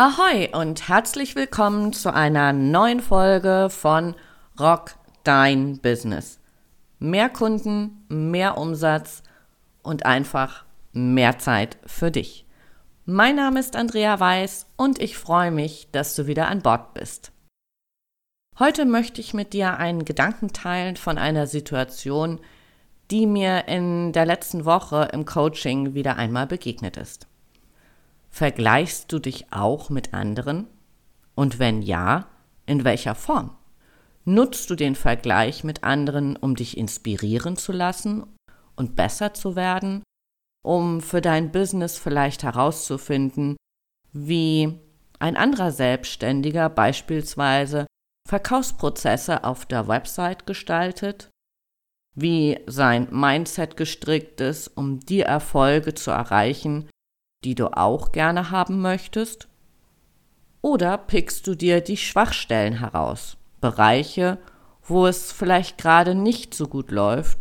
Ahoi und herzlich willkommen zu einer neuen Folge von Rock Dein Business. Mehr Kunden, mehr Umsatz und einfach mehr Zeit für dich. Mein Name ist Andrea Weiß und ich freue mich, dass du wieder an Bord bist. Heute möchte ich mit dir einen Gedanken teilen von einer Situation, die mir in der letzten Woche im Coaching wieder einmal begegnet ist. Vergleichst du dich auch mit anderen? Und wenn ja, in welcher Form? Nutzt du den Vergleich mit anderen, um dich inspirieren zu lassen und besser zu werden, um für dein Business vielleicht herauszufinden, wie ein anderer Selbstständiger beispielsweise Verkaufsprozesse auf der Website gestaltet, wie sein Mindset gestrickt ist, um die Erfolge zu erreichen, die du auch gerne haben möchtest? Oder pickst du dir die Schwachstellen heraus, Bereiche, wo es vielleicht gerade nicht so gut läuft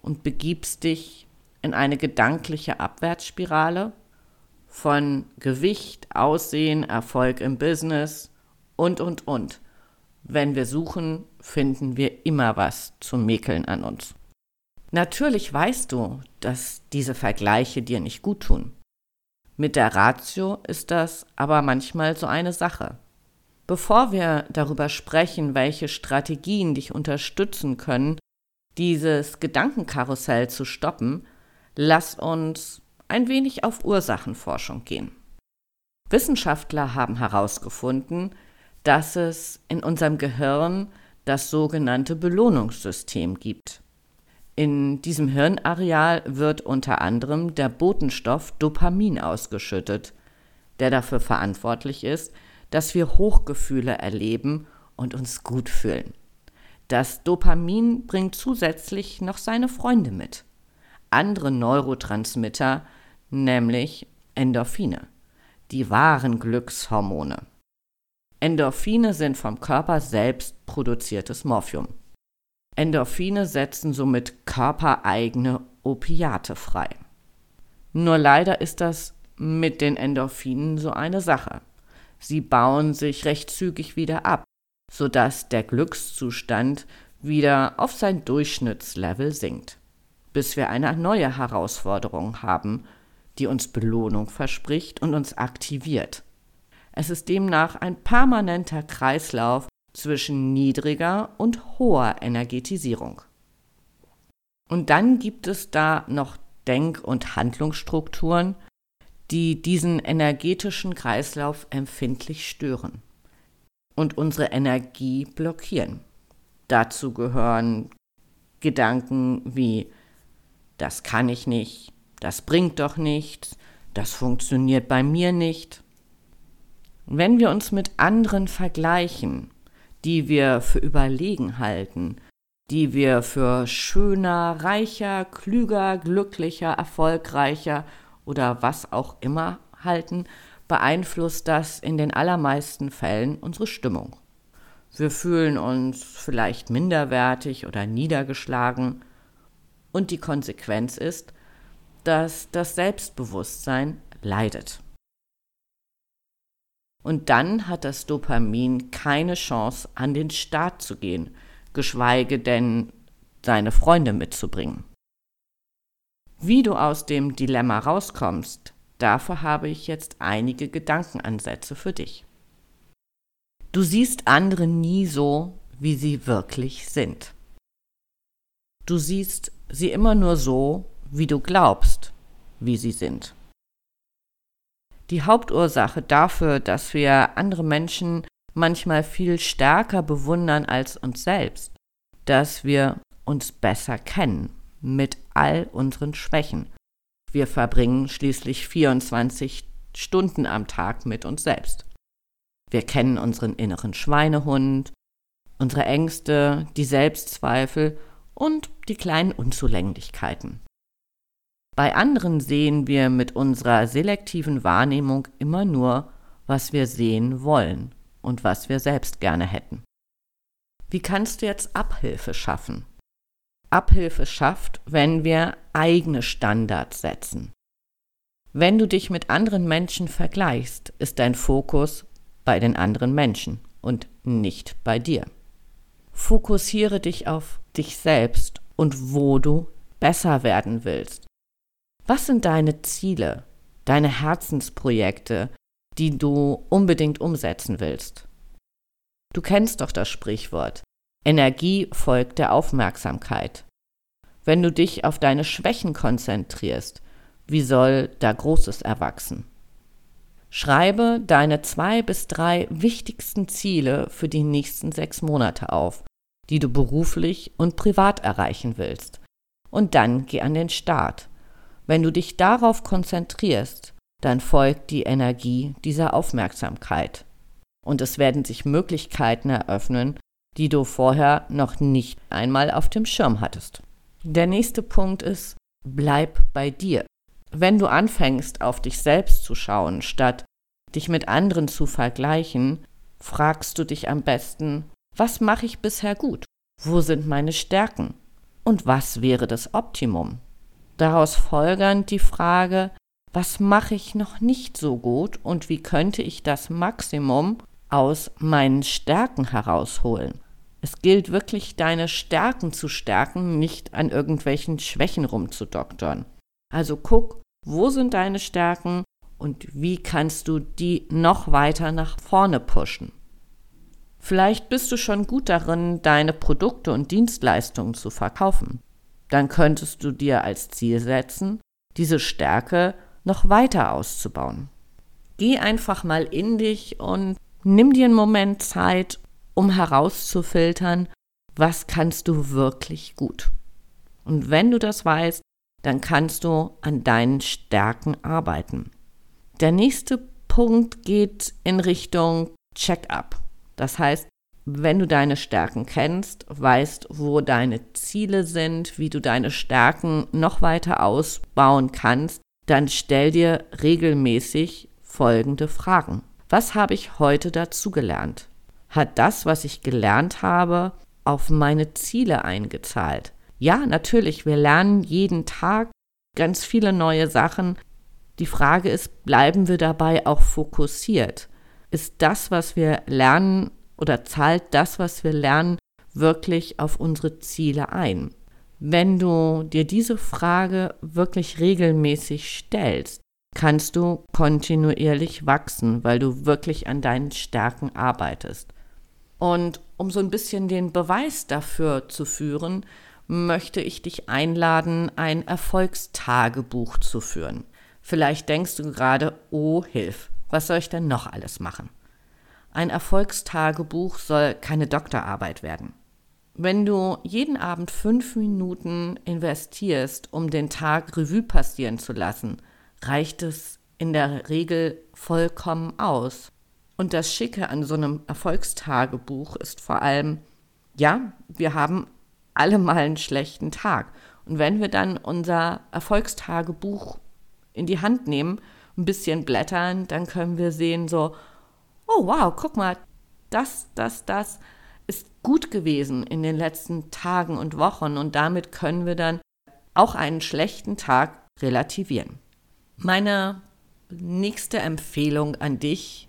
und begibst dich in eine gedankliche Abwärtsspirale von Gewicht, Aussehen, Erfolg im Business und, und, und. Wenn wir suchen, finden wir immer was zu mäkeln an uns. Natürlich weißt du, dass diese Vergleiche dir nicht gut tun. Mit der Ratio ist das aber manchmal so eine Sache. Bevor wir darüber sprechen, welche Strategien dich unterstützen können, dieses Gedankenkarussell zu stoppen, lass uns ein wenig auf Ursachenforschung gehen. Wissenschaftler haben herausgefunden, dass es in unserem Gehirn das sogenannte Belohnungssystem gibt. In diesem Hirnareal wird unter anderem der Botenstoff Dopamin ausgeschüttet, der dafür verantwortlich ist, dass wir Hochgefühle erleben und uns gut fühlen. Das Dopamin bringt zusätzlich noch seine Freunde mit. Andere Neurotransmitter, nämlich Endorphine, die wahren Glückshormone. Endorphine sind vom Körper selbst produziertes Morphium. Endorphine setzen somit körpereigene Opiate frei. Nur leider ist das mit den Endorphinen so eine Sache. Sie bauen sich recht zügig wieder ab, sodass der Glückszustand wieder auf sein Durchschnittslevel sinkt, bis wir eine neue Herausforderung haben, die uns Belohnung verspricht und uns aktiviert. Es ist demnach ein permanenter Kreislauf zwischen niedriger und hoher Energetisierung. Und dann gibt es da noch Denk- und Handlungsstrukturen, die diesen energetischen Kreislauf empfindlich stören und unsere Energie blockieren. Dazu gehören Gedanken wie das kann ich nicht, das bringt doch nichts, das funktioniert bei mir nicht. Wenn wir uns mit anderen vergleichen, die wir für überlegen halten, die wir für schöner, reicher, klüger, glücklicher, erfolgreicher oder was auch immer halten, beeinflusst das in den allermeisten Fällen unsere Stimmung. Wir fühlen uns vielleicht minderwertig oder niedergeschlagen und die Konsequenz ist, dass das Selbstbewusstsein leidet. Und dann hat das Dopamin keine Chance, an den Start zu gehen, geschweige denn seine Freunde mitzubringen. Wie du aus dem Dilemma rauskommst, dafür habe ich jetzt einige Gedankenansätze für dich. Du siehst andere nie so, wie sie wirklich sind. Du siehst sie immer nur so, wie du glaubst, wie sie sind die Hauptursache dafür, dass wir andere Menschen manchmal viel stärker bewundern als uns selbst, dass wir uns besser kennen mit all unseren Schwächen. Wir verbringen schließlich 24 Stunden am Tag mit uns selbst. Wir kennen unseren inneren Schweinehund, unsere Ängste, die Selbstzweifel und die kleinen Unzulänglichkeiten. Bei anderen sehen wir mit unserer selektiven Wahrnehmung immer nur, was wir sehen wollen und was wir selbst gerne hätten. Wie kannst du jetzt Abhilfe schaffen? Abhilfe schafft, wenn wir eigene Standards setzen. Wenn du dich mit anderen Menschen vergleichst, ist dein Fokus bei den anderen Menschen und nicht bei dir. Fokussiere dich auf dich selbst und wo du besser werden willst. Was sind deine Ziele, deine Herzensprojekte, die du unbedingt umsetzen willst? Du kennst doch das Sprichwort. Energie folgt der Aufmerksamkeit. Wenn du dich auf deine Schwächen konzentrierst, wie soll da Großes erwachsen? Schreibe deine zwei bis drei wichtigsten Ziele für die nächsten sechs Monate auf, die du beruflich und privat erreichen willst. Und dann geh an den Start. Wenn du dich darauf konzentrierst, dann folgt die Energie dieser Aufmerksamkeit. Und es werden sich Möglichkeiten eröffnen, die du vorher noch nicht einmal auf dem Schirm hattest. Der nächste Punkt ist, bleib bei dir. Wenn du anfängst, auf dich selbst zu schauen, statt dich mit anderen zu vergleichen, fragst du dich am besten, was mache ich bisher gut? Wo sind meine Stärken? Und was wäre das Optimum? Daraus folgernd die Frage, was mache ich noch nicht so gut und wie könnte ich das Maximum aus meinen Stärken herausholen? Es gilt wirklich, deine Stärken zu stärken, nicht an irgendwelchen Schwächen rumzudoktern. Also guck, wo sind deine Stärken und wie kannst du die noch weiter nach vorne pushen? Vielleicht bist du schon gut darin, deine Produkte und Dienstleistungen zu verkaufen. Dann könntest du dir als Ziel setzen, diese Stärke noch weiter auszubauen. Geh einfach mal in dich und nimm dir einen Moment Zeit, um herauszufiltern, was kannst du wirklich gut. Und wenn du das weißt, dann kannst du an deinen Stärken arbeiten. Der nächste Punkt geht in Richtung Check-up. Das heißt, wenn du deine Stärken kennst, weißt, wo deine Ziele sind, wie du deine Stärken noch weiter ausbauen kannst, dann stell dir regelmäßig folgende Fragen. Was habe ich heute dazugelernt? Hat das, was ich gelernt habe, auf meine Ziele eingezahlt? Ja, natürlich, wir lernen jeden Tag ganz viele neue Sachen. Die Frage ist, bleiben wir dabei auch fokussiert? Ist das, was wir lernen oder zahlt das, was wir lernen, wirklich auf unsere Ziele ein? Wenn du dir diese Frage wirklich regelmäßig stellst, kannst du kontinuierlich wachsen, weil du wirklich an deinen Stärken arbeitest. Und um so ein bisschen den Beweis dafür zu führen, möchte ich dich einladen, ein Erfolgstagebuch zu führen. Vielleicht denkst du gerade, oh Hilf, was soll ich denn noch alles machen? Ein Erfolgstagebuch soll keine Doktorarbeit werden. Wenn du jeden Abend fünf Minuten investierst, um den Tag Revue passieren zu lassen, reicht es in der Regel vollkommen aus. Und das Schicke an so einem Erfolgstagebuch ist vor allem, ja, wir haben alle mal einen schlechten Tag. Und wenn wir dann unser Erfolgstagebuch in die Hand nehmen, ein bisschen blättern, dann können wir sehen so, oh wow, guck mal, das, das, das ist gut gewesen in den letzten Tagen und Wochen und damit können wir dann auch einen schlechten Tag relativieren. Meine nächste Empfehlung an dich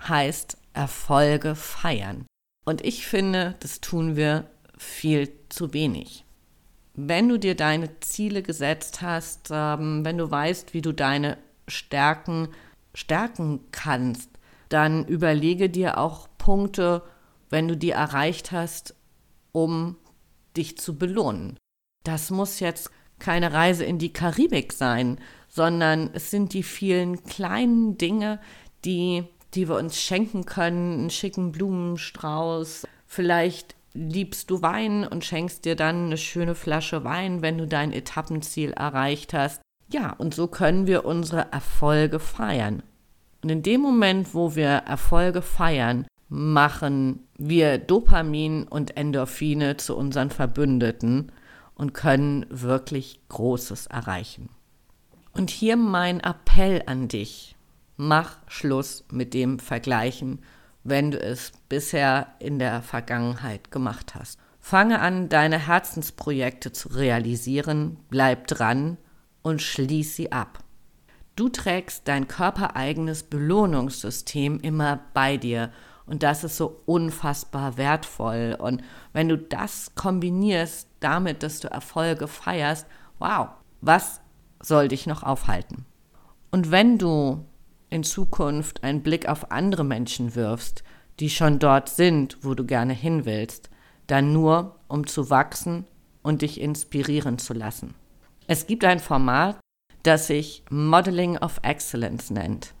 heißt Erfolge feiern. Und ich finde, das tun wir viel zu wenig. Wenn du dir deine Ziele gesetzt hast, ähm, wenn du weißt, wie du deine Stärken stärken kannst, dann überlege dir auch Punkte, wenn du die erreicht hast, um dich zu belohnen. Das muss jetzt keine Reise in die Karibik sein, sondern es sind die vielen kleinen Dinge, die, die wir uns schenken können, einen schicken Blumenstrauß, vielleicht liebst du Wein und schenkst dir dann eine schöne Flasche Wein, wenn du dein Etappenziel erreicht hast. Ja, und so können wir unsere Erfolge feiern. Und in dem Moment, wo wir Erfolge feiern, machen wir Dopamin und Endorphine zu unseren Verbündeten und können wirklich Großes erreichen. Und hier mein Appell an dich. Mach Schluss mit dem Vergleichen wenn du es bisher in der Vergangenheit gemacht hast. Fange an, deine Herzensprojekte zu realisieren, bleib dran und schließ sie ab. Du trägst dein körpereigenes Belohnungssystem immer bei dir und das ist so unfassbar wertvoll. Und wenn du das kombinierst damit, dass du Erfolge feierst, wow, was soll dich noch aufhalten? Und wenn du in Zukunft einen Blick auf andere Menschen wirfst, die schon dort sind, wo du gerne hin willst, dann nur, um zu wachsen und dich inspirieren zu lassen. Es gibt ein Format, das sich Modeling of Excellence nennt.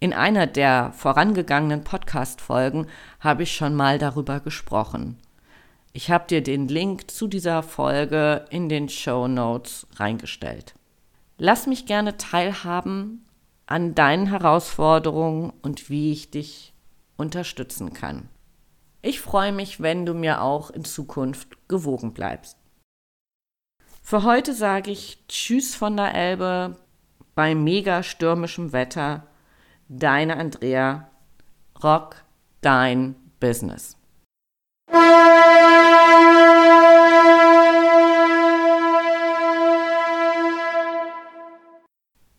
In einer der vorangegangenen Podcast-Folgen habe ich schon mal darüber gesprochen. Ich habe dir den Link zu dieser Folge in den Show Notes reingestellt. Lass mich gerne teilhaben an deinen Herausforderungen und wie ich dich unterstützen kann. Ich freue mich, wenn du mir auch in Zukunft gewogen bleibst. Für heute sage ich Tschüss von der Elbe bei mega stürmischem Wetter. Deine Andrea. Rock dein Business.